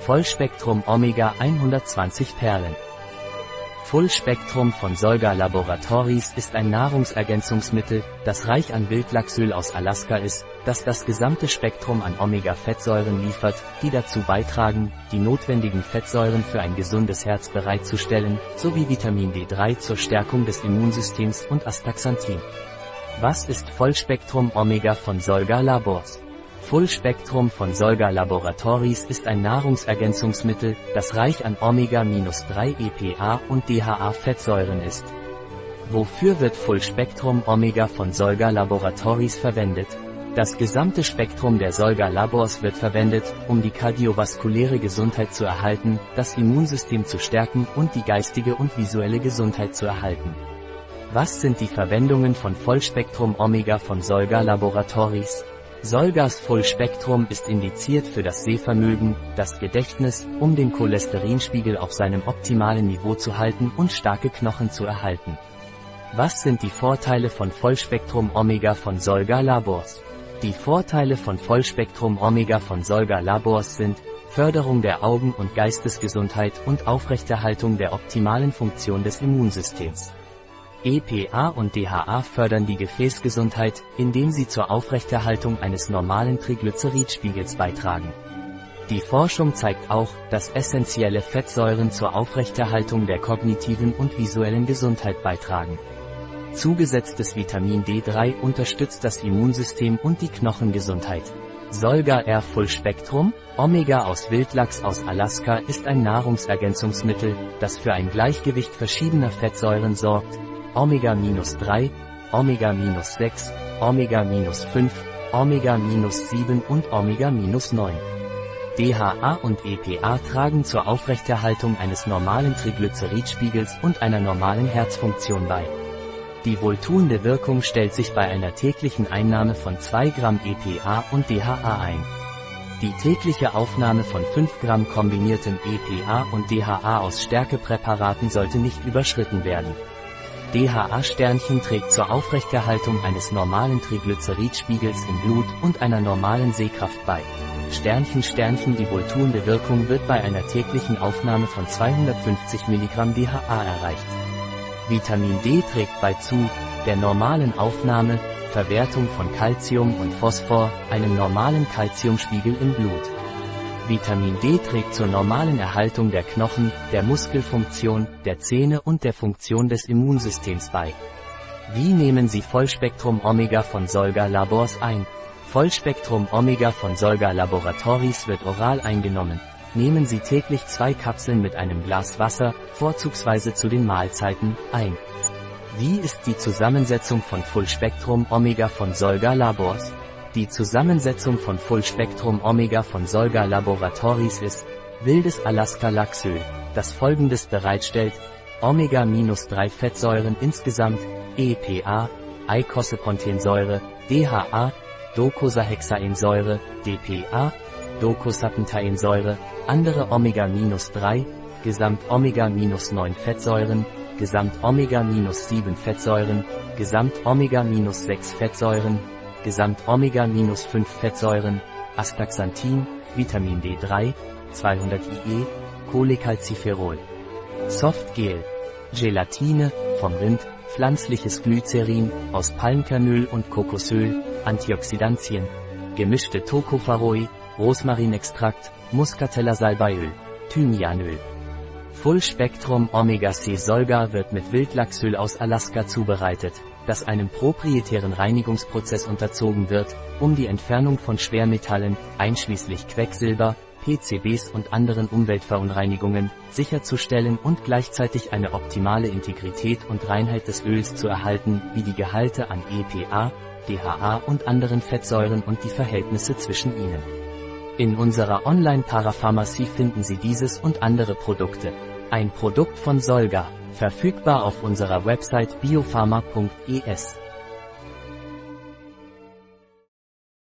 Vollspektrum Omega 120 Perlen. Fullspektrum von Solga Laboratories ist ein Nahrungsergänzungsmittel, das reich an Wildlachsöl aus Alaska ist, das das gesamte Spektrum an Omega-Fettsäuren liefert, die dazu beitragen, die notwendigen Fettsäuren für ein gesundes Herz bereitzustellen, sowie Vitamin D3 zur Stärkung des Immunsystems und Astaxanthin. Was ist Vollspektrum Omega von Solga Labors? Fullspektrum von Solga Laboratories ist ein Nahrungsergänzungsmittel, das reich an Omega-3 EPA und DHA-Fettsäuren ist. Wofür wird Fullspektrum Omega von Solga Laboratories verwendet? Das gesamte Spektrum der Solga Labors wird verwendet, um die kardiovaskuläre Gesundheit zu erhalten, das Immunsystem zu stärken und die geistige und visuelle Gesundheit zu erhalten. Was sind die Verwendungen von Vollspektrum Omega von Solga Laboratories? Solgas Fullspektrum ist indiziert für das Sehvermögen, das Gedächtnis, um den Cholesterinspiegel auf seinem optimalen Niveau zu halten und starke Knochen zu erhalten. Was sind die Vorteile von Vollspektrum Omega von Solga Labors? Die Vorteile von Vollspektrum Omega von Solga Labors sind Förderung der Augen- und Geistesgesundheit und Aufrechterhaltung der optimalen Funktion des Immunsystems. EPA und DHA fördern die Gefäßgesundheit, indem sie zur Aufrechterhaltung eines normalen Triglyceridspiegels beitragen. Die Forschung zeigt auch, dass essentielle Fettsäuren zur Aufrechterhaltung der kognitiven und visuellen Gesundheit beitragen. Zugesetztes Vitamin D3 unterstützt das Immunsystem und die Knochengesundheit. Solga R Full Spektrum, Omega aus Wildlachs aus Alaska ist ein Nahrungsergänzungsmittel, das für ein Gleichgewicht verschiedener Fettsäuren sorgt, Omega-3, Omega-6, Omega-5, Omega-7 und Omega-9. DHA und EPA tragen zur Aufrechterhaltung eines normalen Triglyceridspiegels und einer normalen Herzfunktion bei. Die wohltuende Wirkung stellt sich bei einer täglichen Einnahme von 2 Gramm EPA und DHA ein. Die tägliche Aufnahme von 5 Gramm kombiniertem EPA und DHA aus Stärkepräparaten sollte nicht überschritten werden. DHA-Sternchen trägt zur Aufrechterhaltung eines normalen Triglyceridspiegels im Blut und einer normalen Sehkraft bei. Sternchen Sternchen Die wohltuende Wirkung wird bei einer täglichen Aufnahme von 250 mg DHA erreicht. Vitamin D trägt bei zu der normalen Aufnahme, Verwertung von Calcium und Phosphor, einem normalen Calciumspiegel im Blut. Vitamin D trägt zur normalen Erhaltung der Knochen, der Muskelfunktion, der Zähne und der Funktion des Immunsystems bei. Wie nehmen Sie Vollspektrum Omega von Solga Labors ein? Vollspektrum Omega von Solga Laboratories wird oral eingenommen. Nehmen Sie täglich zwei Kapseln mit einem Glas Wasser, vorzugsweise zu den Mahlzeiten, ein. Wie ist die Zusammensetzung von Fullspektrum Omega von Solga Labors? Die Zusammensetzung von Full-Spektrum Omega von Solga Laboratories ist wildes Alaska-Lachsöl, das folgendes bereitstellt, Omega-3 Fettsäuren insgesamt, EPA, Eicosapentaensäure, DHA, Docosahexaensäure, DPA, Docosapentaensäure, andere Omega-3, Gesamt Omega-9 Fettsäuren, Gesamt Omega-7 Fettsäuren, Gesamt Omega-6 Fettsäuren, Gesamt Omega-5 Fettsäuren, Astaxanthin, Vitamin D3, 200 IE, Cholecalciferol. Softgel. Gelatine, vom Rind, pflanzliches Glycerin, aus Palmkernöl und Kokosöl, Antioxidantien. Gemischte Tocopherol, Rosmarinextrakt, Muscatella salbeiöl, Thymianöl. Full Spektrum Omega-C Solga wird mit Wildlachsöl aus Alaska zubereitet das einem proprietären Reinigungsprozess unterzogen wird, um die Entfernung von Schwermetallen, einschließlich Quecksilber, PCBs und anderen Umweltverunreinigungen, sicherzustellen und gleichzeitig eine optimale Integrität und Reinheit des Öls zu erhalten, wie die Gehalte an EPA, DHA und anderen Fettsäuren und die Verhältnisse zwischen ihnen. In unserer Online-Parapharmacie finden Sie dieses und andere Produkte. Ein Produkt von Solga. Verfügbar auf unserer Website biopharma.es.